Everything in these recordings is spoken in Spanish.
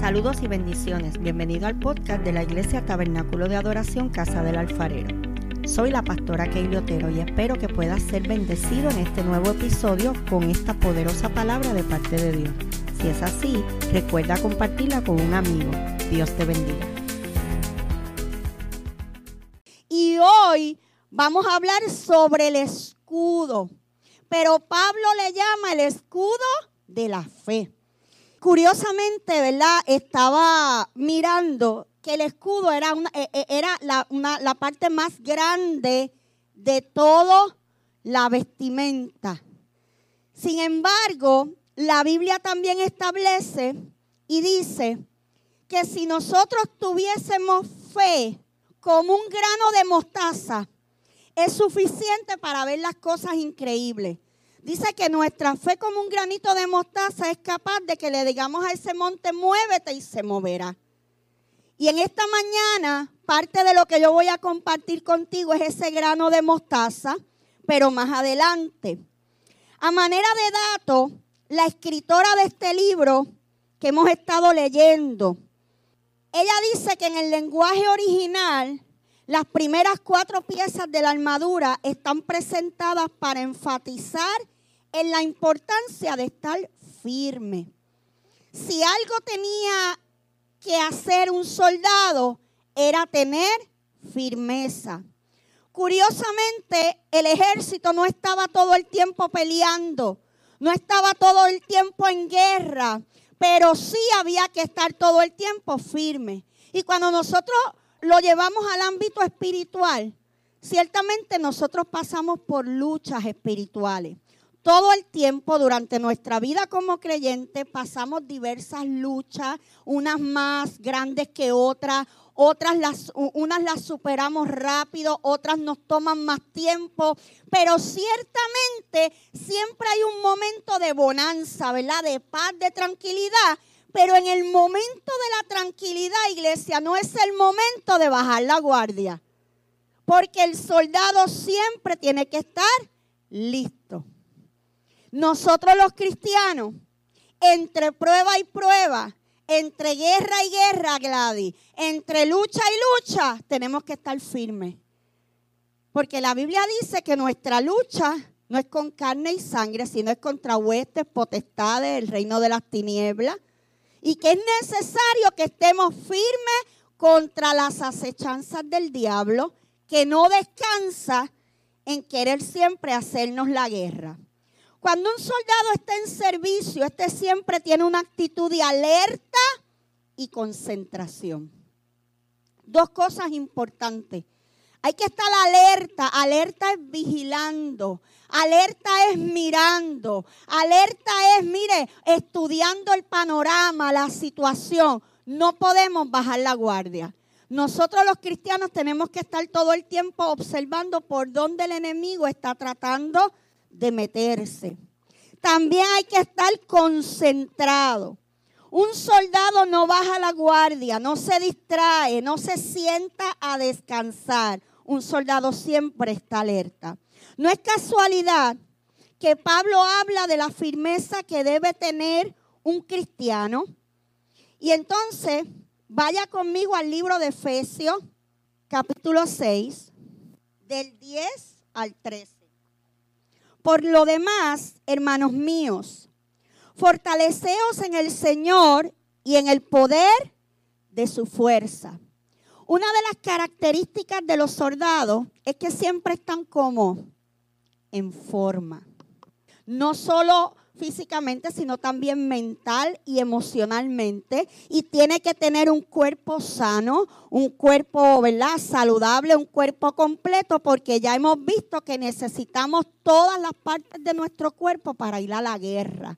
Saludos y bendiciones. Bienvenido al podcast de la Iglesia Tabernáculo de Adoración Casa del Alfarero. Soy la pastora Keili Otero y espero que puedas ser bendecido en este nuevo episodio con esta poderosa palabra de parte de Dios. Si es así, recuerda compartirla con un amigo. Dios te bendiga. Y hoy vamos a hablar sobre el escudo. Pero Pablo le llama el escudo de la fe. Curiosamente, ¿verdad? Estaba mirando que el escudo era, una, eh, eh, era la, la parte más grande de toda la vestimenta. Sin embargo, la Biblia también establece y dice que si nosotros tuviésemos fe como un grano de mostaza, es suficiente para ver las cosas increíbles. Dice que nuestra fe como un granito de mostaza es capaz de que le digamos a ese monte, muévete y se moverá. Y en esta mañana, parte de lo que yo voy a compartir contigo es ese grano de mostaza, pero más adelante. A manera de dato, la escritora de este libro que hemos estado leyendo, ella dice que en el lenguaje original, las primeras cuatro piezas de la armadura están presentadas para enfatizar en la importancia de estar firme. Si algo tenía que hacer un soldado, era tener firmeza. Curiosamente, el ejército no estaba todo el tiempo peleando, no estaba todo el tiempo en guerra, pero sí había que estar todo el tiempo firme. Y cuando nosotros lo llevamos al ámbito espiritual, ciertamente nosotros pasamos por luchas espirituales. Todo el tiempo durante nuestra vida como creyente pasamos diversas luchas, unas más grandes que otras, otras las, unas las superamos rápido, otras nos toman más tiempo, pero ciertamente siempre hay un momento de bonanza, ¿verdad? De paz, de tranquilidad, pero en el momento de la tranquilidad, iglesia, no es el momento de bajar la guardia, porque el soldado siempre tiene que estar listo. Nosotros los cristianos, entre prueba y prueba, entre guerra y guerra, Gladys, entre lucha y lucha, tenemos que estar firmes. Porque la Biblia dice que nuestra lucha no es con carne y sangre, sino es contra huestes, potestades, el reino de las tinieblas. Y que es necesario que estemos firmes contra las acechanzas del diablo, que no descansa en querer siempre hacernos la guerra. Cuando un soldado está en servicio, este siempre tiene una actitud de alerta y concentración. Dos cosas importantes. Hay que estar alerta. Alerta es vigilando. Alerta es mirando. Alerta es, mire, estudiando el panorama, la situación. No podemos bajar la guardia. Nosotros los cristianos tenemos que estar todo el tiempo observando por dónde el enemigo está tratando de meterse. También hay que estar concentrado. Un soldado no baja la guardia, no se distrae, no se sienta a descansar. Un soldado siempre está alerta. No es casualidad que Pablo habla de la firmeza que debe tener un cristiano. Y entonces, vaya conmigo al libro de Efesios, capítulo 6, del 10 al 13. Por lo demás, hermanos míos, fortaleceos en el Señor y en el poder de su fuerza. Una de las características de los soldados es que siempre están como en forma. No solo físicamente, sino también mental y emocionalmente. Y tiene que tener un cuerpo sano, un cuerpo, ¿verdad? Saludable, un cuerpo completo, porque ya hemos visto que necesitamos todas las partes de nuestro cuerpo para ir a la guerra.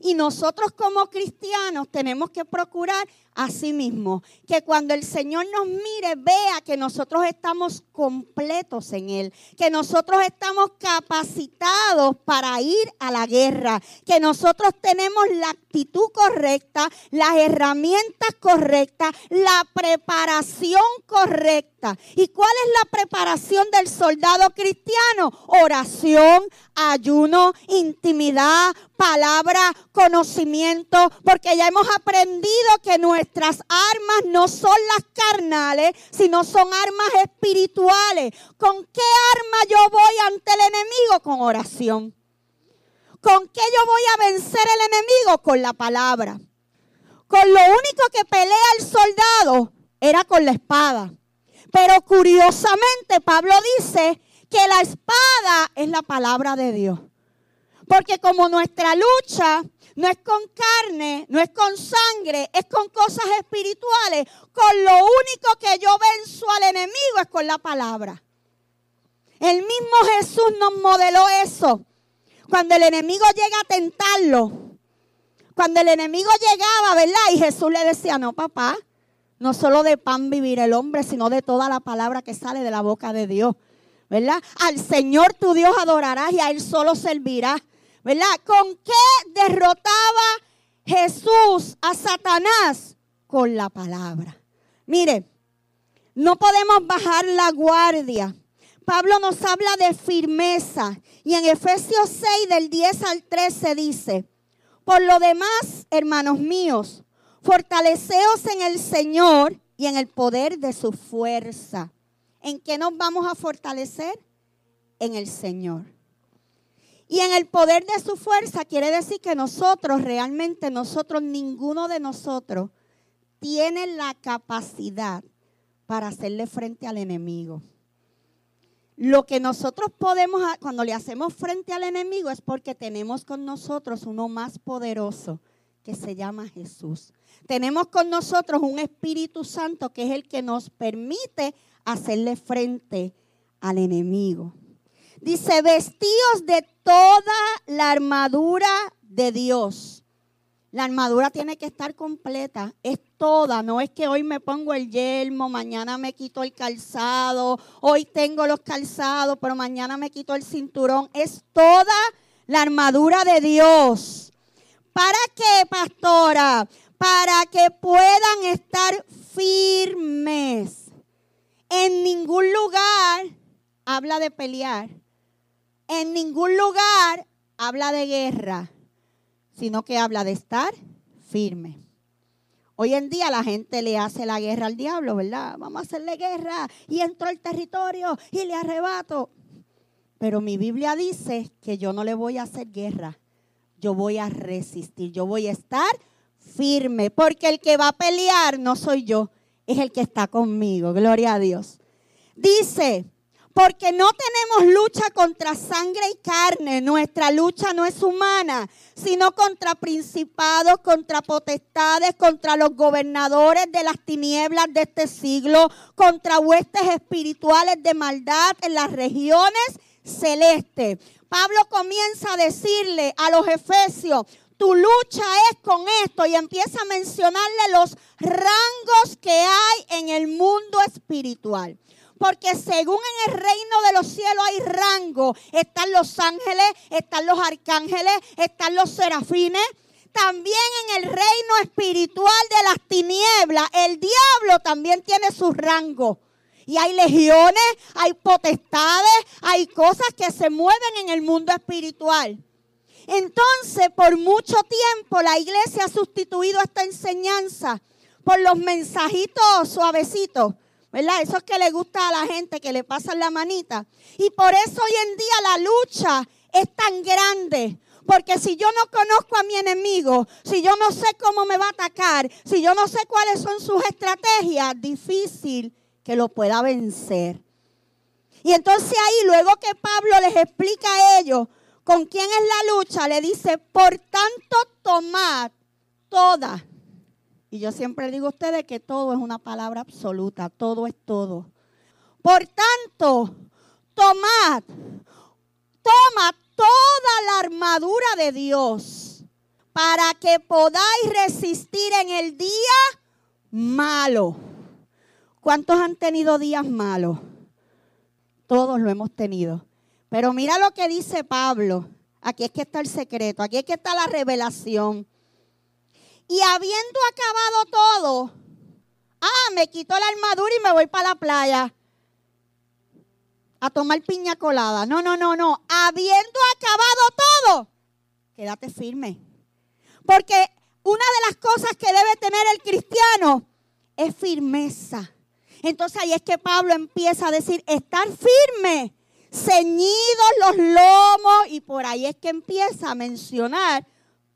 Y nosotros como cristianos tenemos que procurar a sí mismo que cuando el Señor nos mire vea que nosotros estamos completos en Él, que nosotros estamos capacitados para ir a la guerra, que nosotros tenemos la actitud correcta, las herramientas correctas, la preparación correcta. ¿Y cuál es la preparación del soldado cristiano? Oración, ayuno, intimidad, palabra conocimiento, porque ya hemos aprendido que nuestras armas no son las carnales, sino son armas espirituales. ¿Con qué arma yo voy ante el enemigo? Con oración. ¿Con qué yo voy a vencer el enemigo? Con la palabra. Con lo único que pelea el soldado era con la espada. Pero curiosamente Pablo dice que la espada es la palabra de Dios. Porque como nuestra lucha no es con carne, no es con sangre, es con cosas espirituales, con lo único que yo venzo al enemigo es con la palabra. El mismo Jesús nos modeló eso. Cuando el enemigo llega a tentarlo, cuando el enemigo llegaba, ¿verdad? Y Jesús le decía, no, papá, no solo de pan vivir el hombre, sino de toda la palabra que sale de la boca de Dios. ¿Verdad? Al Señor tu Dios adorarás y a Él solo servirás. ¿Verdad? ¿Con qué derrotaba Jesús a Satanás? Con la palabra. Mire, no podemos bajar la guardia. Pablo nos habla de firmeza. Y en Efesios 6 del 10 al 13 dice, por lo demás, hermanos míos, fortaleceos en el Señor y en el poder de su fuerza. ¿En qué nos vamos a fortalecer? En el Señor. Y en el poder de su fuerza quiere decir que nosotros, realmente nosotros, ninguno de nosotros, tiene la capacidad para hacerle frente al enemigo. Lo que nosotros podemos, cuando le hacemos frente al enemigo, es porque tenemos con nosotros uno más poderoso que se llama Jesús. Tenemos con nosotros un Espíritu Santo que es el que nos permite hacerle frente al enemigo. Dice, vestíos de toda la armadura de Dios. La armadura tiene que estar completa, es toda, no es que hoy me pongo el yelmo, mañana me quito el calzado, hoy tengo los calzados, pero mañana me quito el cinturón, es toda la armadura de Dios. ¿Para qué, pastora? Para que puedan estar firmes. En ningún lugar habla de pelear. En ningún lugar habla de guerra, sino que habla de estar firme. Hoy en día la gente le hace la guerra al diablo, ¿verdad? Vamos a hacerle guerra y entro al territorio y le arrebato. Pero mi Biblia dice que yo no le voy a hacer guerra. Yo voy a resistir, yo voy a estar firme, porque el que va a pelear no soy yo, es el que está conmigo. Gloria a Dios. Dice, porque no tenemos lucha contra sangre y carne. Nuestra lucha no es humana, sino contra principados, contra potestades, contra los gobernadores de las tinieblas de este siglo, contra huestes espirituales de maldad en las regiones celestes. Pablo comienza a decirle a los efesios, tu lucha es con esto y empieza a mencionarle los rangos que hay en el mundo espiritual. Porque según en el reino de los cielos hay rango, están los ángeles, están los arcángeles, están los serafines. También en el reino espiritual de las tinieblas, el diablo también tiene su rango. Y hay legiones, hay potestades, hay cosas que se mueven en el mundo espiritual. Entonces, por mucho tiempo la iglesia ha sustituido esta enseñanza por los mensajitos suavecitos, ¿verdad? Esos que le gusta a la gente, que le pasan la manita. Y por eso hoy en día la lucha es tan grande. Porque si yo no conozco a mi enemigo, si yo no sé cómo me va a atacar, si yo no sé cuáles son sus estrategias, difícil que lo pueda vencer. Y entonces ahí, luego que Pablo les explica a ellos ¿Con quién es la lucha? Le dice, por tanto, tomad toda. Y yo siempre digo a ustedes que todo es una palabra absoluta, todo es todo. Por tanto, tomad, toma toda la armadura de Dios para que podáis resistir en el día malo. ¿Cuántos han tenido días malos? Todos lo hemos tenido. Pero mira lo que dice Pablo. Aquí es que está el secreto, aquí es que está la revelación. Y habiendo acabado todo, ah, me quito la armadura y me voy para la playa a tomar piña colada. No, no, no, no. Habiendo acabado todo, quédate firme. Porque una de las cosas que debe tener el cristiano es firmeza. Entonces ahí es que Pablo empieza a decir, estar firme, ceñidos los lomos, y por ahí es que empieza a mencionar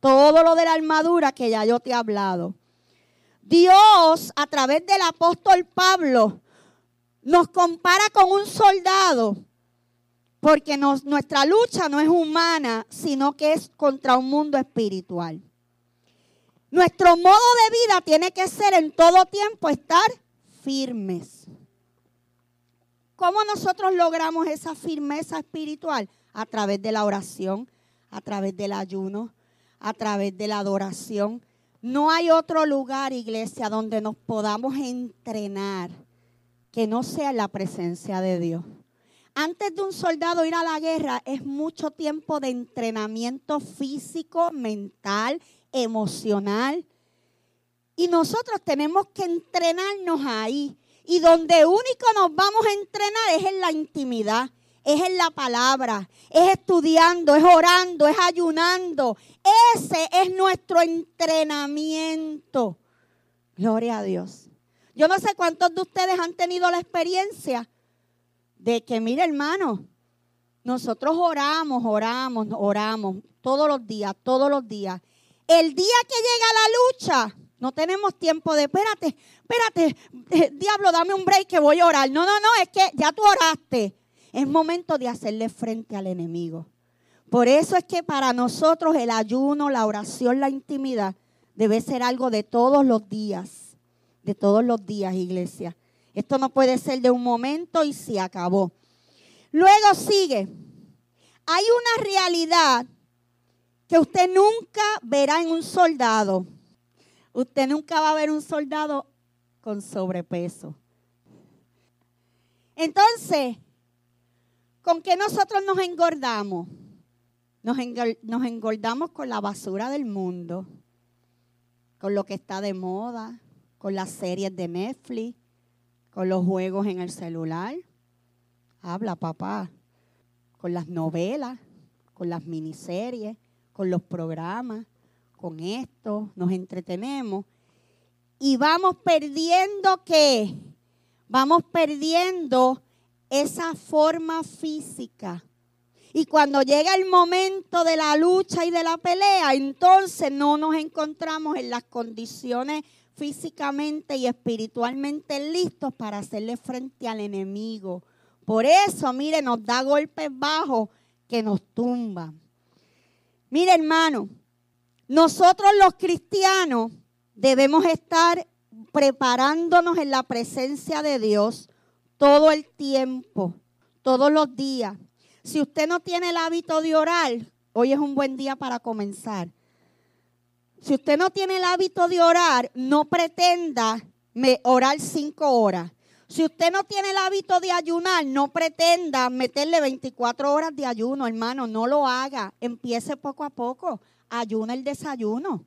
todo lo de la armadura que ya yo te he hablado. Dios, a través del apóstol Pablo, nos compara con un soldado, porque nuestra lucha no es humana, sino que es contra un mundo espiritual. Nuestro modo de vida tiene que ser en todo tiempo estar firmes. ¿Cómo nosotros logramos esa firmeza espiritual? A través de la oración, a través del ayuno, a través de la adoración. No hay otro lugar, iglesia, donde nos podamos entrenar que no sea la presencia de Dios. Antes de un soldado ir a la guerra es mucho tiempo de entrenamiento físico, mental, emocional. Y nosotros tenemos que entrenarnos ahí. Y donde único nos vamos a entrenar es en la intimidad, es en la palabra, es estudiando, es orando, es ayunando. Ese es nuestro entrenamiento. Gloria a Dios. Yo no sé cuántos de ustedes han tenido la experiencia de que, mire hermano, nosotros oramos, oramos, oramos todos los días, todos los días. El día que llega la lucha, no tenemos tiempo de, espérate, espérate, eh, diablo, dame un break que voy a orar. No, no, no, es que ya tú oraste. Es momento de hacerle frente al enemigo. Por eso es que para nosotros el ayuno, la oración, la intimidad debe ser algo de todos los días. De todos los días, iglesia. Esto no puede ser de un momento y se acabó. Luego sigue. Hay una realidad que usted nunca verá en un soldado. Usted nunca va a ver un soldado con sobrepeso. Entonces, ¿con qué nosotros nos engordamos? Nos, engordamos con la basura del mundo, con lo que está de moda, con las series de Netflix, con los juegos en el celular. Habla, papá. Con las novelas, con las miniseries con los programas, con esto, nos entretenemos y vamos perdiendo qué? Vamos perdiendo esa forma física. Y cuando llega el momento de la lucha y de la pelea, entonces no nos encontramos en las condiciones físicamente y espiritualmente listos para hacerle frente al enemigo. Por eso, mire, nos da golpes bajos que nos tumban. Mire, hermano, nosotros los cristianos debemos estar preparándonos en la presencia de Dios todo el tiempo, todos los días. Si usted no tiene el hábito de orar, hoy es un buen día para comenzar. Si usted no tiene el hábito de orar, no pretenda orar cinco horas. Si usted no tiene el hábito de ayunar, no pretenda meterle 24 horas de ayuno, hermano, no lo haga. Empiece poco a poco. Ayuna el desayuno.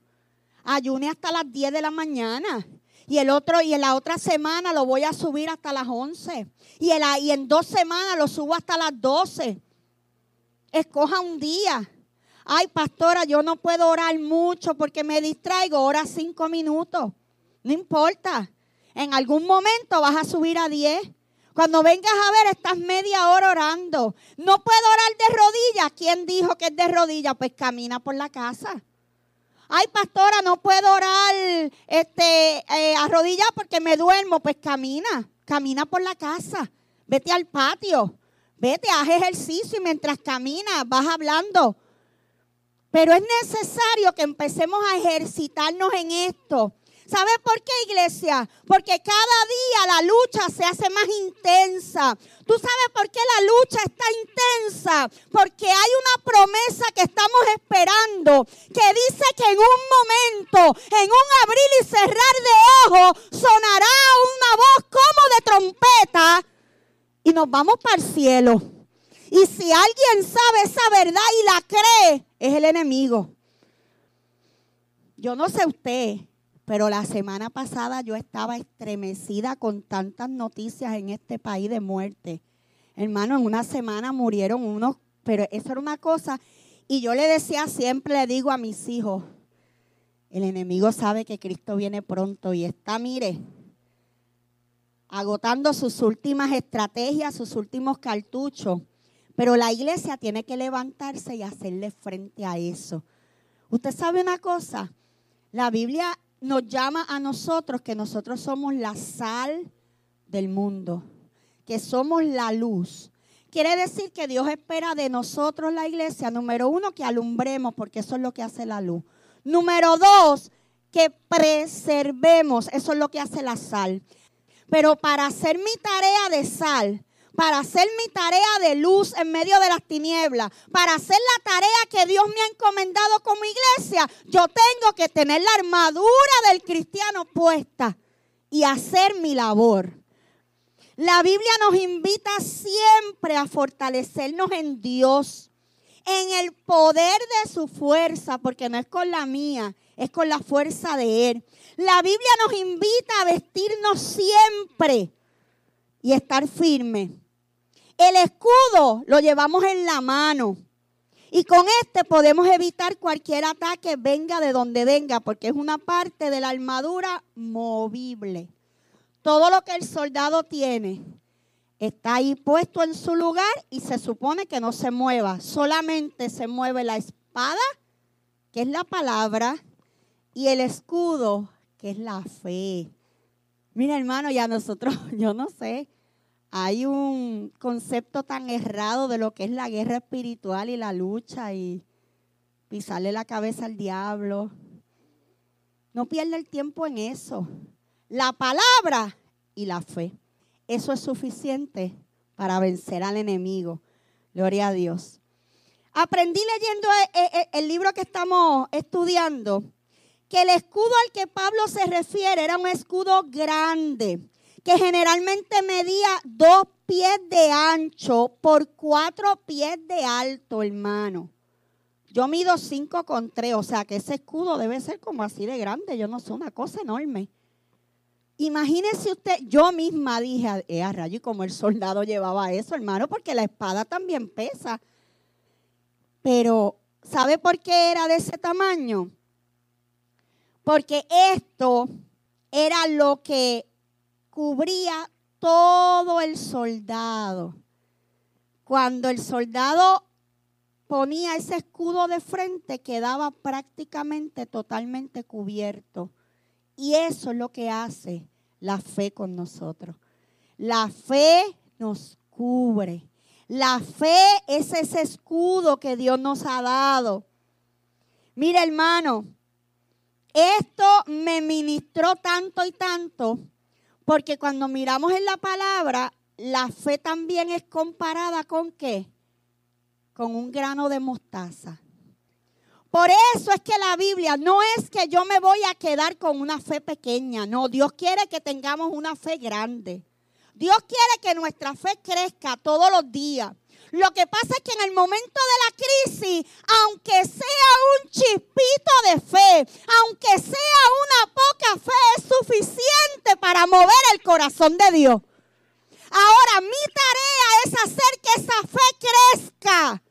Ayune hasta las 10 de la mañana. Y el otro, y en la otra semana lo voy a subir hasta las 11. Y, y en dos semanas lo subo hasta las 12. Escoja un día. Ay, pastora, yo no puedo orar mucho porque me distraigo. Ora cinco minutos. No importa. En algún momento vas a subir a 10. Cuando vengas a ver, estás media hora orando. No puedo orar de rodillas. ¿Quién dijo que es de rodillas? Pues camina por la casa. Ay, pastora, no puedo orar este, eh, porque me duermo. Pues camina, camina por la casa. Vete al patio. Vete, haz ejercicio y mientras caminas vas hablando. Pero es necesario que empecemos a ejercitarnos en esto. ¿Sabe por qué, iglesia? Porque cada día la lucha se hace más intensa. ¿Tú sabes por qué la lucha está intensa? Porque hay una promesa que estamos esperando que dice que en un momento, en un abrir y cerrar de ojos, sonará una voz como de trompeta y nos vamos para el cielo. Y si alguien sabe esa verdad y la cree, es el enemigo. Yo no sé usted, pero la semana pasada yo estaba estremecida con tantas noticias en este país de muerte. Hermano, en una semana murieron unos, pero eso era una cosa. Y yo le decía siempre, le digo a mis hijos, El enemigo sabe que Cristo viene pronto y está, mire, agotando sus últimas estrategias, sus últimos cartuchos. Pero la iglesia tiene que levantarse y hacerle frente a eso. Usted sabe una cosa, la Biblia nos llama a nosotros que nosotros somos la sal del mundo, que somos la luz. Quiere decir que Dios espera de nosotros, la iglesia, número uno, que alumbremos, porque eso es lo que hace la luz. Número dos, que preservemos, eso es lo que hace la sal. Pero para hacer mi tarea de sal, para hacer mi tarea de luz en medio de las tinieblas, para hacer la tarea que Dios me ha encomendado como iglesia, yo tengo que tener la armadura del cristiano puesta y hacer mi labor. La Biblia nos invita siempre a fortalecernos en Dios, en el poder de su fuerza, porque no es con la mía, es con la fuerza de Él. La Biblia nos invita a vestirnos siempre y estar firmes. El escudo lo llevamos en la mano. Y con este podemos evitar cualquier ataque, venga de donde venga, porque es una parte de la armadura movible. Todo lo que el soldado tiene está ahí puesto en su lugar y se supone que no se mueva. Solamente se mueve la espada, que es la palabra, y el escudo, que es la fe. Mira, hermano, ya nosotros, yo no sé, hay un concepto tan errado de lo que es la guerra espiritual y la lucha y pisarle la cabeza al diablo. No pierda el tiempo en eso. La palabra y la fe. Eso es suficiente para vencer al enemigo. Gloria a Dios. Aprendí leyendo e, e, e, el libro que estamos estudiando que el escudo al que Pablo se refiere era un escudo grande, que generalmente medía dos pies de ancho por cuatro pies de alto, hermano. Yo mido cinco con tres, o sea que ese escudo debe ser como así de grande. Yo no sé, una cosa enorme. Imagínese usted, yo misma dije, eh, a rayo, y como el soldado llevaba eso, hermano, porque la espada también pesa. Pero, ¿sabe por qué era de ese tamaño? Porque esto era lo que cubría todo el soldado. Cuando el soldado ponía ese escudo de frente, quedaba prácticamente totalmente cubierto. Y eso es lo que hace la fe con nosotros. La fe nos cubre. La fe es ese escudo que Dios nos ha dado. Mira, hermano, esto me ministró tanto y tanto porque cuando miramos en la palabra, la fe también es comparada con qué? Con un grano de mostaza. Por eso es que la Biblia no es que yo me voy a quedar con una fe pequeña, no, Dios quiere que tengamos una fe grande. Dios quiere que nuestra fe crezca todos los días. Lo que pasa es que en el momento de la crisis, aunque sea un chispito de fe, aunque sea una poca fe, es suficiente para mover el corazón de Dios. Ahora, mi tarea es hacer que esa fe crezca.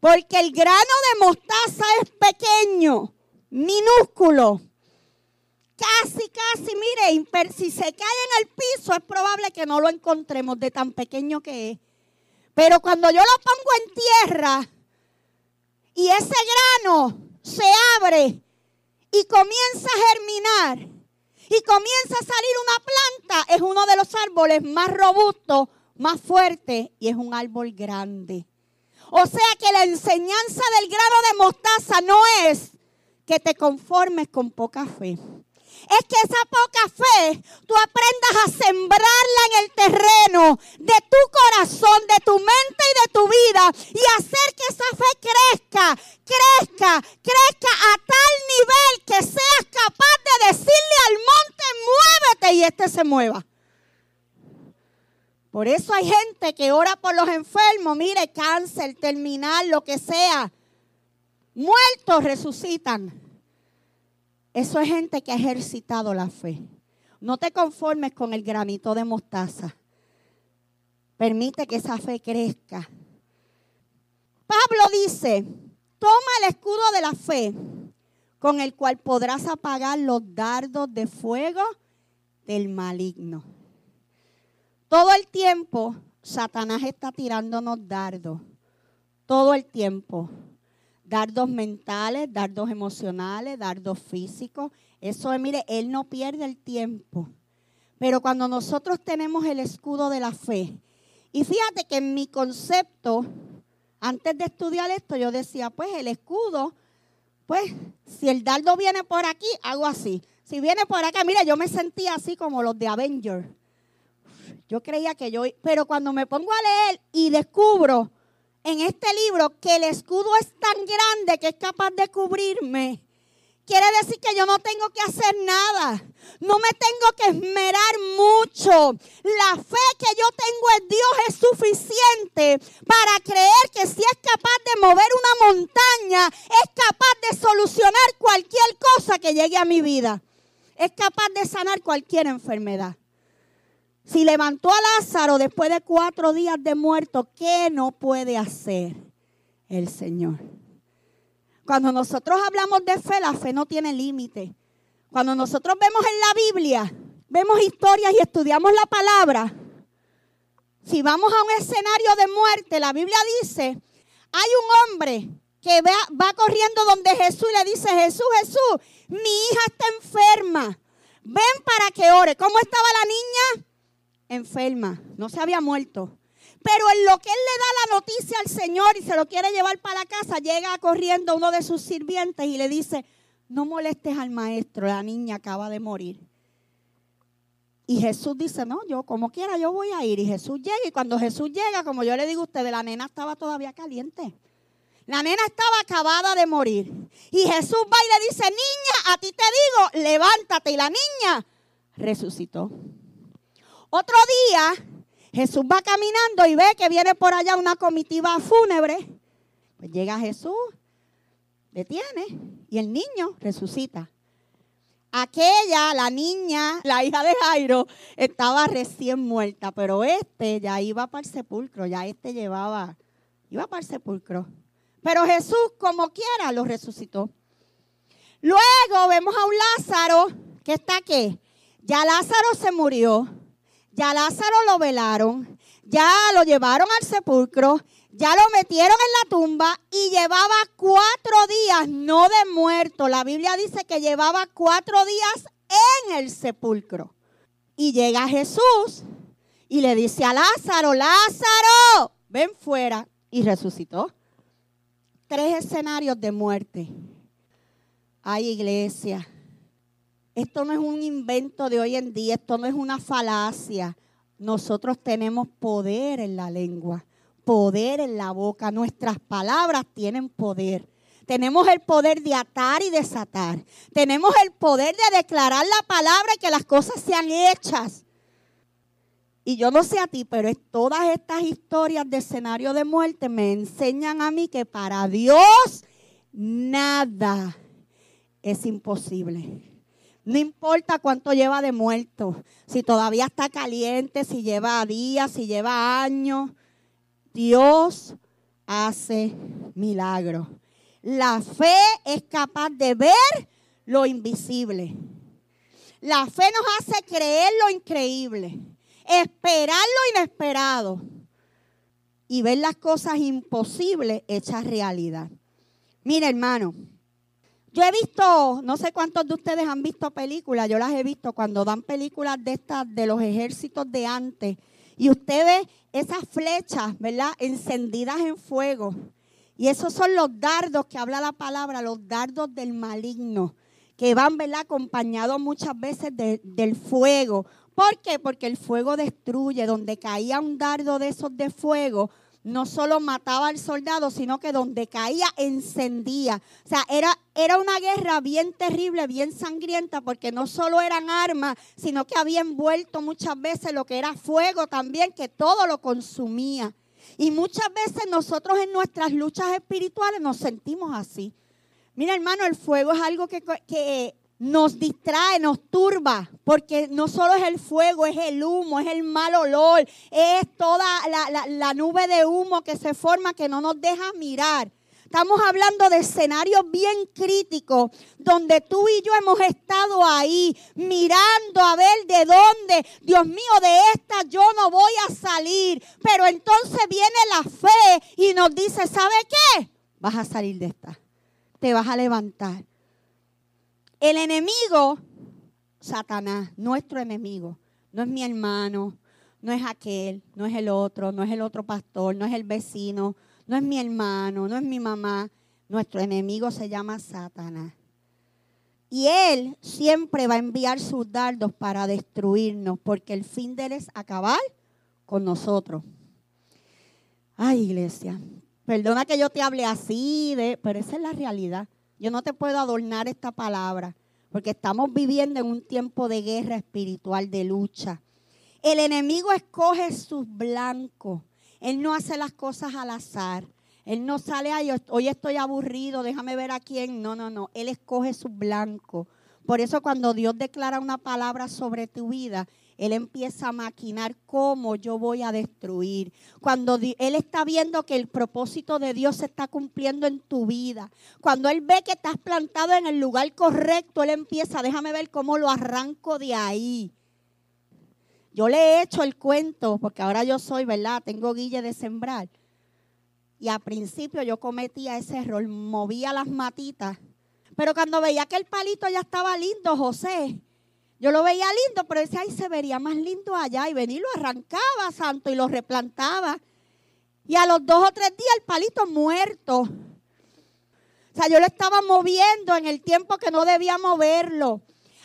Porque el grano de mostaza es pequeño, minúsculo. Casi, casi, mire, si se cae en el piso es probable que no lo encontremos de tan pequeño que es. Pero cuando yo lo pongo en tierra y ese grano se abre y comienza a germinar y comienza a salir una planta, es uno de los árboles más robustos, más fuertes y es un árbol grande. O sea que la enseñanza del grano de mostaza no es que te conformes con poca fe es que esa poca fe tú aprendas a sembrarla en el terreno de tu corazón, de tu mente y de tu vida y hacer que esa fe crezca, crezca, crezca a tal nivel que seas capaz de decirle al monte, muévete y este se mueva. Por eso hay gente que ora por los enfermos, mire, cáncer, terminal, lo que sea. Muertos resucitan. Eso es gente que ha ejercitado la fe. No te conformes con el granito de mostaza. Permite que esa fe crezca. Pablo dice, toma el escudo de la fe con el cual podrás apagar los dardos de fuego del maligno. Todo el tiempo Satanás está tirándonos dardos. Todo el tiempo. Dardos mentales, dardos emocionales, dardos físicos. Eso es, mire, Él no pierde el tiempo. Pero cuando nosotros tenemos el escudo de la fe, y fíjate que en mi concepto, antes de estudiar esto, yo decía, pues el escudo, pues si el dardo viene por aquí, hago así. Si viene por acá, mira, yo me sentía así como los de Avengers. Yo creía que yo, pero cuando me pongo a leer y descubro en este libro que el escudo es tan grande que es capaz de cubrirme, quiere decir que yo no tengo que hacer nada. No me tengo que esmerar mucho. La fe que yo tengo en Dios es suficiente para creer que si es capaz de mover una montaña, es capaz de solucionar cualquier cosa que llegue a mi vida. Es capaz de sanar cualquier enfermedad. Si levantó a Lázaro después de cuatro días de muerto, ¿qué no puede hacer el Señor? Cuando nosotros hablamos de fe, la fe no tiene límite. Cuando nosotros vemos en la Biblia, vemos historias y estudiamos la palabra, si vamos a un escenario de muerte, la Biblia dice, hay un hombre que va, corriendo donde Jesús y le dice, Jesús, Jesús, mi hija está enferma, ven para que ore. ¿Cómo estaba la niña? Enferma, no se había muerto. Pero en lo que él le da la noticia al Señor y se lo quiere llevar para la casa, llega corriendo uno de sus sirvientes y le dice, no molestes al maestro, la niña acaba de morir. Y Jesús dice, no, yo como quiera, yo voy a ir. Y Jesús llega y cuando Jesús llega, como yo le digo a ustedes, la nena estaba todavía caliente. La nena estaba acabada de morir. Y Jesús va y le dice, niña, a ti te digo, levántate. Y la niña resucitó. Otro día, Jesús va caminando y ve que viene por allá una comitiva fúnebre. Pues llega Jesús, detiene y el niño resucita. Aquella, la niña, la hija de Jairo, estaba recién muerta, pero este ya iba para el sepulcro, ya este llevaba, iba para el sepulcro. Pero Jesús, como quiera, lo resucitó. Luego vemos a un Lázaro que está aquí. Ya Lázaro se murió. Ya Lázaro lo velaron, ya lo llevaron al sepulcro, ya lo metieron en la tumba y llevaba cuatro días, no de muerto. La Biblia dice que llevaba cuatro días en el sepulcro. Y llega Jesús y le dice a Lázaro, Lázaro, ven fuera. Y resucitó. Tres escenarios de muerte. Ay, iglesia. Esto no es un invento de hoy en día, esto no es una falacia. Nosotros tenemos poder en la lengua, poder en la boca. Nuestras palabras tienen poder. Tenemos el poder de atar y desatar. Tenemos el poder de declarar la palabra y que las cosas sean hechas. Y yo no sé a ti, pero todas estas historias de escenario de muerte me enseñan a mí que para Dios nada es imposible. No importa cuánto lleva de muerto, si todavía está caliente, si lleva días, si lleva años. Dios hace milagros. La fe es capaz de ver lo invisible. La fe nos hace creer lo increíble, esperar lo inesperado y ver las cosas imposibles hechas realidad. Mira, hermano, yo he visto, no sé cuántos de ustedes han visto películas, yo las he visto cuando dan películas de estas de los ejércitos de antes y usted ve esas flechas, ¿verdad? Encendidas en fuego. Y esos son los dardos que habla la palabra, los dardos del maligno, que van, ¿verdad? Acompañados muchas veces del fuego. ¿Por qué? Porque el fuego destruye. Donde caía un dardo de esos de fuego, no solo mataba al soldado, sino que donde caía encendía. O sea, era, era una guerra bien terrible, bien sangrienta, porque no solo eran armas, sino que había envuelto muchas veces lo que era fuego también, que todo lo consumía. Y muchas veces nosotros en nuestras luchas espirituales nos sentimos así. Mira, hermano, el fuego es algo que, que nos distrae, nos turba, porque no solo es el fuego, es el humo, es el mal olor, es toda la, nube de humo que se forma que no nos deja mirar. Estamos hablando de escenarios bien críticos donde tú y yo hemos estado ahí mirando a ver de dónde, Dios mío, de esta yo no voy a salir. Pero entonces viene la fe y nos dice, ¿sabe qué? Vas a salir de esta. Te vas a levantar. El enemigo, Satanás, nuestro enemigo, no es mi hermano, no es aquel, no es el otro, no es el otro pastor, no es el vecino, no es mi hermano, no es mi mamá. Nuestro enemigo se llama Satanás. Y él siempre va a enviar sus dardos para destruirnos, porque el fin de él es acabar con nosotros. Ay, iglesia, perdona que yo te hable así, de, pero esa es la realidad. Yo no te puedo adornar esta palabra, porque estamos viviendo en un tiempo de guerra espiritual, de lucha. El enemigo escoge sus blancos. Él no hace las cosas al azar. Él no sale ahí, hoy estoy aburrido, déjame ver a quién. No, no, no. Él escoge sus blancos. Por eso cuando Dios declara una palabra sobre tu vida, Él empieza a maquinar cómo yo voy a destruir. Cuando Él está viendo que el propósito de Dios se está cumpliendo en tu vida. Cuando Él ve que estás plantado en el lugar correcto, Él empieza, déjame ver cómo lo arranco de ahí. Yo le he hecho el cuento, porque ahora yo soy, ¿verdad? Tengo guille de sembrar. Y al principio yo cometía ese error, movía las matitas. Pero cuando veía que el palito ya estaba lindo, José, yo lo veía lindo, pero decía, ay, se vería más lindo allá. Y venía y lo arrancaba, santo, y lo replantaba. Y a los dos o tres días el palito muerto. O sea, yo lo estaba moviendo en el tiempo que no debía moverlo.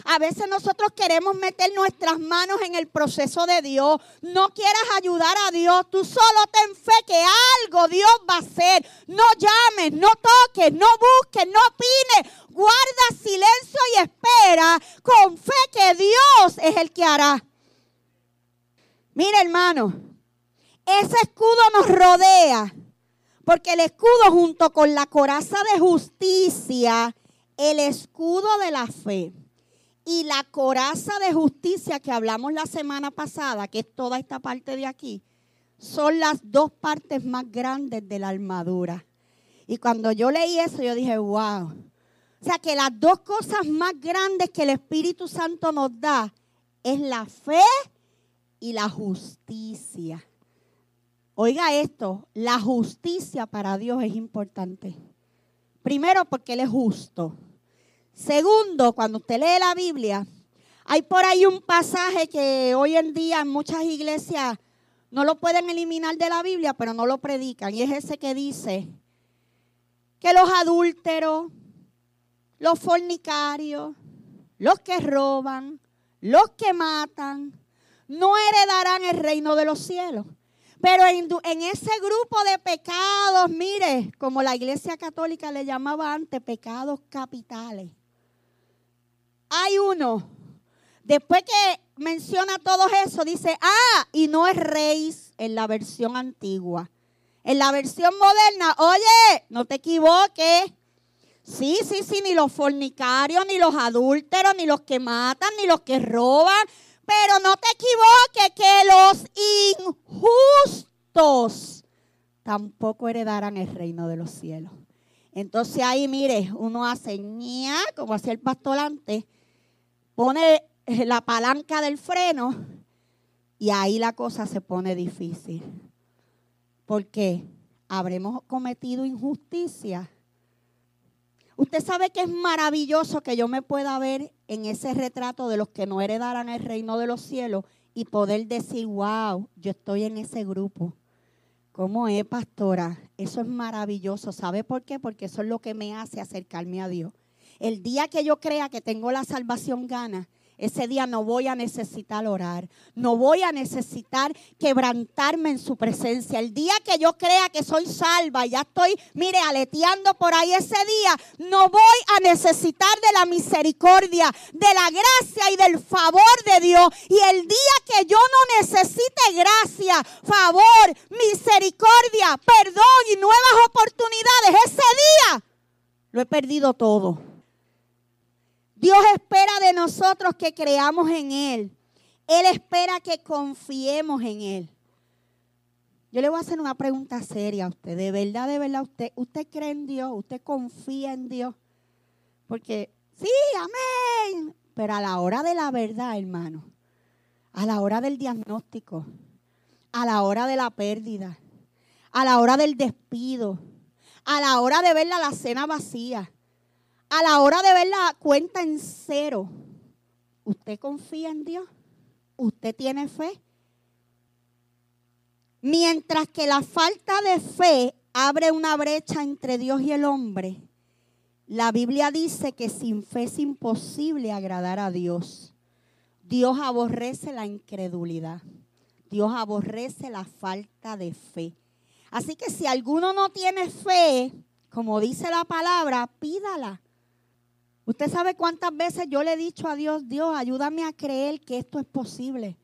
A veces nosotros queremos meter nuestras manos en el proceso de Dios. No quieras ayudar a Dios. Tú solo ten fe que algo Dios va a hacer. No llames, no toques, no busques, no opines. Guarda silencio y espera con fe que Dios es el que hará. Mira hermano, ese escudo nos rodea. Porque el escudo junto con la coraza de justicia, el escudo de la fe y la coraza de justicia que hablamos la semana pasada, que es toda esta parte de aquí, son las dos partes más grandes de la armadura. Y cuando yo leí eso, yo dije, wow. O sea que las dos cosas más grandes que el Espíritu Santo nos da es la fe y la justicia. Oiga esto, la justicia para Dios es importante. Primero porque Él es justo. Segundo, cuando usted lee la Biblia, hay por ahí un pasaje que hoy en día en muchas iglesias no lo pueden eliminar de la Biblia, pero no lo predican. Y es ese que dice que los adúlteros, los fornicarios, los que roban, los que matan, no heredarán el reino de los cielos. Pero en, ese grupo de pecados, mire, como la iglesia católica le llamaba antes, pecados capitales hay uno. Después que menciona todo eso, dice, ah, y no es rey en la versión antigua. En la versión moderna, oye, no te equivoques. Sí, sí, sí, ni los fornicarios, ni los adúlteros, ni los que matan, ni los que roban. Pero no te equivoques que los injustos tampoco heredarán el reino de los cielos. Entonces ahí, mire, uno hace ña, como hacía el pastor antes, pone la palanca del freno y ahí la cosa se pone difícil. Porque habremos cometido injusticia. Usted sabe que es maravilloso que yo me pueda ver en ese retrato de los que no heredarán el reino de los cielos y poder decir, wow, yo estoy en ese grupo. ¿Cómo es, pastora? Eso es maravilloso. ¿Sabe por qué? Porque eso es lo que me hace acercarme a Dios. El día que yo crea que tengo la salvación gana, ese día no voy a necesitar orar, no voy a necesitar quebrantarme en su presencia. El día que yo crea que soy salva, ya estoy, mire, aleteando por ahí ese día, no voy a necesitar de la misericordia, de la gracia y del favor de Dios. Y el día que yo no necesite gracia, favor, misericordia, perdón y nuevas oportunidades, ese día lo he perdido todo. Dios espera de nosotros que creamos en Él. Él espera que confiemos en Él. Yo le voy a hacer una pregunta seria a usted. De verdad, de verdad, usted, usted cree en Dios, usted confía en Dios. Porque sí, amén. Pero a la hora de la verdad, hermano, a la hora del diagnóstico, a la hora de la pérdida, a la hora del despido, a la hora de ver la cena vacía, a la hora de ver la cuenta en cero, ¿usted confía en Dios? ¿Usted tiene fe? Mientras que la falta de fe abre una brecha entre Dios y el hombre, la Biblia dice que sin fe es imposible agradar a Dios. Dios aborrece la incredulidad. Dios aborrece la falta de fe. Así que si alguno no tiene fe, como dice la palabra, pídala. Usted sabe cuántas veces yo le he dicho a Dios, Dios, ayúdame a creer que esto es posible.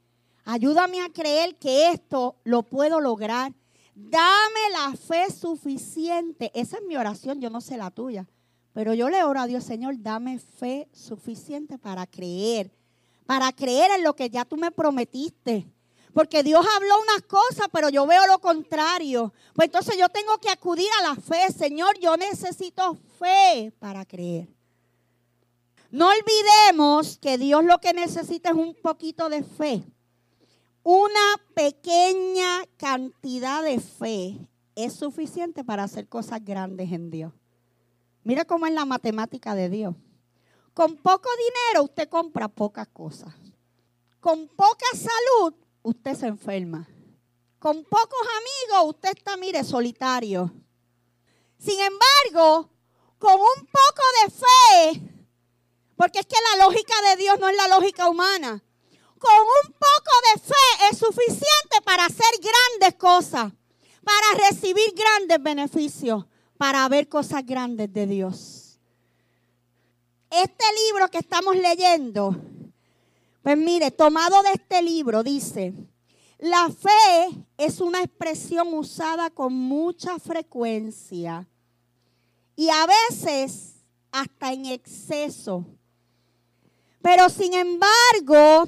Ayúdame a creer que esto lo puedo lograr. Dame la fe suficiente. Esa es mi oración, yo no sé la tuya. Pero yo le oro a Dios, Señor, dame fe suficiente para creer. Para creer en lo que ya tú me prometiste. Porque Dios habló unas cosas, pero yo veo lo contrario. Pues entonces yo tengo que acudir a la fe. Señor, yo necesito fe para creer. No olvidemos que Dios lo que necesita es un poquito de fe. Una pequeña cantidad de fe es suficiente para hacer cosas grandes en Dios. Mira cómo es la matemática de Dios. Con poco dinero usted compra pocas cosas. Con poca salud usted se enferma. Con pocos amigos usted está, mire, solitario. Sin embargo, con un poco de fe, porque es que la lógica de Dios no es la lógica humana con un poco de fe es suficiente para hacer grandes cosas, para recibir grandes beneficios, para ver cosas grandes de Dios. Este libro que estamos leyendo, pues mire, tomado de este libro, dice, la fe es una expresión usada con mucha frecuencia y a veces hasta en exceso. Pero sin embargo,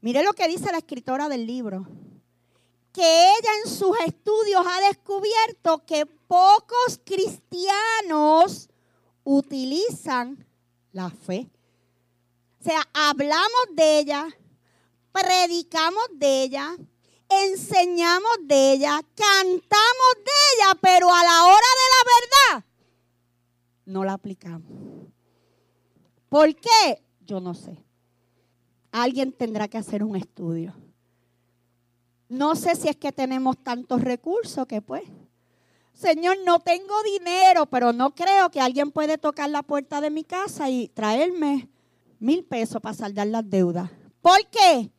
Mire lo que dice la escritora del libro. Que ella en sus estudios ha descubierto que pocos cristianos utilizan la fe. O sea, hablamos de ella, predicamos de ella, enseñamos de ella, cantamos de ella, pero a la hora de la verdad no la aplicamos. ¿Por qué? Yo no sé alguien tendrá que hacer un estudio. No sé si es que tenemos tantos recursos que pues, Señor, no tengo dinero, pero no creo que alguien puede tocar la puerta de mi casa y traerme mil pesos para saldar las deudas. ¿Por qué?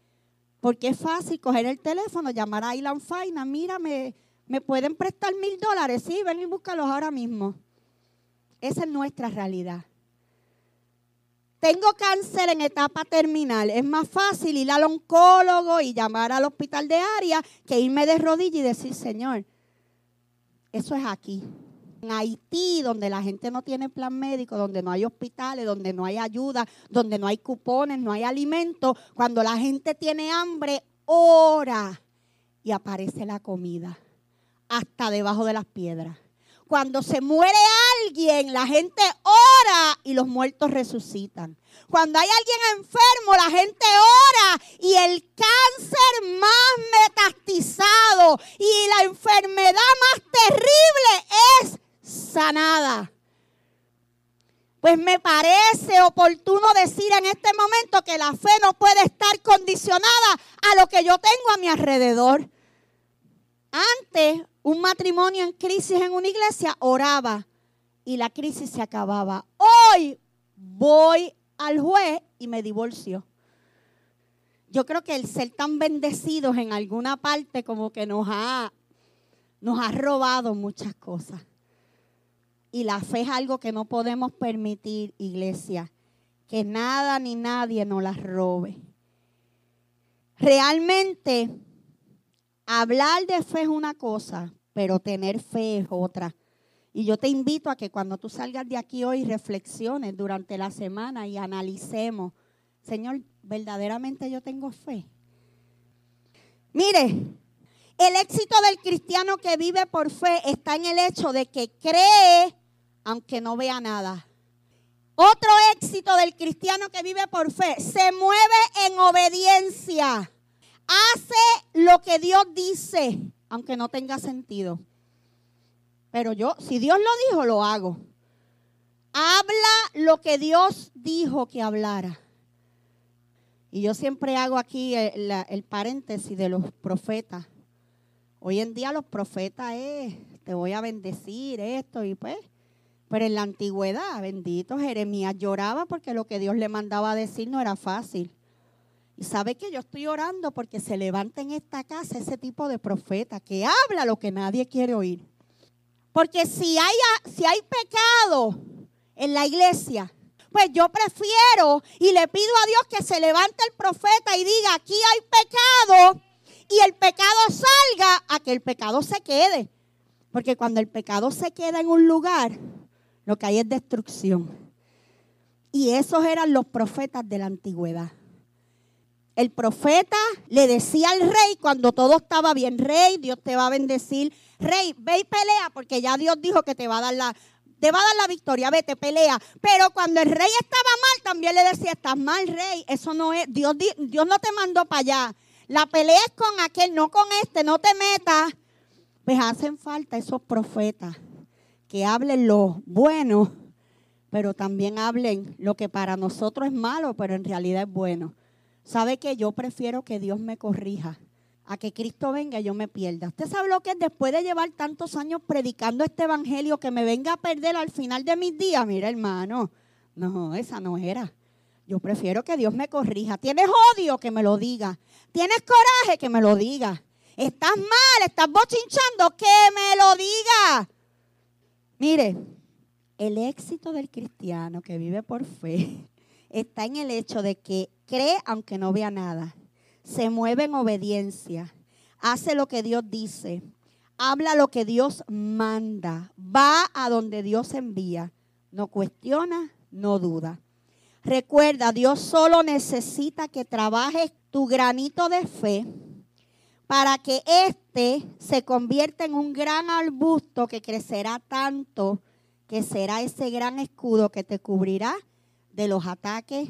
Porque es fácil coger el teléfono, llamar a Ilan Faina, mira, me, me pueden prestar mil dólares, sí, ven y búscalos ahora mismo. Esa es nuestra realidad tengo cáncer en etapa terminal. Es más fácil ir al oncólogo y llamar al hospital de área que irme de rodillas y decir, Señor, eso es aquí. En Haití, donde la gente no tiene plan médico, donde no hay hospitales, donde no hay ayuda, donde no hay cupones, no hay alimento, cuando la gente tiene hambre, ora y aparece la comida hasta debajo de las piedras. Cuando se muere alguien, la gente ora y los muertos resucitan. Cuando hay alguien enfermo, la gente ora y el cáncer más metastizado y la enfermedad más terrible es sanada. Pues me parece oportuno decir en este momento que la fe no puede estar condicionada a lo que yo tengo a mi alrededor. Antes un matrimonio en crisis en una iglesia oraba y la crisis se acababa. Hoy voy al juez y me divorcio. Yo creo que el ser tan bendecidos en alguna parte como que nos ha, nos ha robado muchas cosas. Y la fe es algo que no podemos permitir, iglesia, que nada ni nadie nos la robe. Realmente Hablar de fe es una cosa, pero tener fe es otra. Y yo te invito a que cuando tú salgas de aquí hoy reflexiones durante la semana y analicemos, Señor, verdaderamente yo tengo fe. Mire, El éxito del cristiano que vive por fe está en el hecho de que cree aunque no vea nada. Otro éxito del cristiano que vive por fe se mueve en obediencia. Hace lo que Dios dice, aunque no tenga sentido. Pero yo, si Dios lo dijo, lo hago. Habla lo que Dios dijo que hablara. Y yo siempre hago aquí el, paréntesis de los profetas. Hoy en día los profetas es, te voy a bendecir esto y pues, pero en la antigüedad, bendito Jeremías lloraba porque lo que Dios le mandaba a decir no era fácil. Y sabe que yo estoy orando porque se levanta en esta casa ese tipo de profeta que habla lo que nadie quiere oír. Porque si hay, si hay pecado en la iglesia, pues yo prefiero y le pido a Dios que se levante el profeta y diga, aquí hay pecado y el pecado salga a que el pecado se quede. Porque cuando el pecado se queda en un lugar, lo que hay es destrucción. Y esos eran los profetas de la antigüedad. El profeta le decía al rey cuando todo estaba bien, rey, Dios te va a bendecir. Rey, ve y pelea porque ya Dios dijo que te va a dar la, te va a dar la victoria, vete, pelea. Pero cuando el rey estaba mal, también le decía, estás mal, rey. Eso no es, Dios, Dios no te mandó para allá. La pelea es con aquel, no con este, no te metas. Pues hacen falta esos profetas que hablen lo bueno, pero también hablen lo que para nosotros es malo, pero en realidad es bueno. ¿Sabe que yo prefiero que Dios me corrija? A que Cristo venga y yo me pierda. ¿Usted sabe lo que es después de llevar tantos años predicando este evangelio que me venga a perder al final de mis días? Mira, hermano, no, esa no era. Yo prefiero que Dios me corrija. ¿Tienes odio? Que me lo diga. ¿Tienes coraje? Que me lo diga. ¿Estás mal? ¿Estás bochinchando? Que me lo diga. Mire, el éxito del cristiano que vive por fe está en el hecho de que cree aunque no vea nada. Se mueve en obediencia. Hace lo que Dios dice. Habla lo que Dios manda. Va a donde Dios envía. No cuestiona, no duda. Recuerda, Dios solo necesita que trabajes tu granito de fe para que éste se convierta en un gran arbusto que crecerá tanto que será ese gran escudo que te cubrirá de los ataques.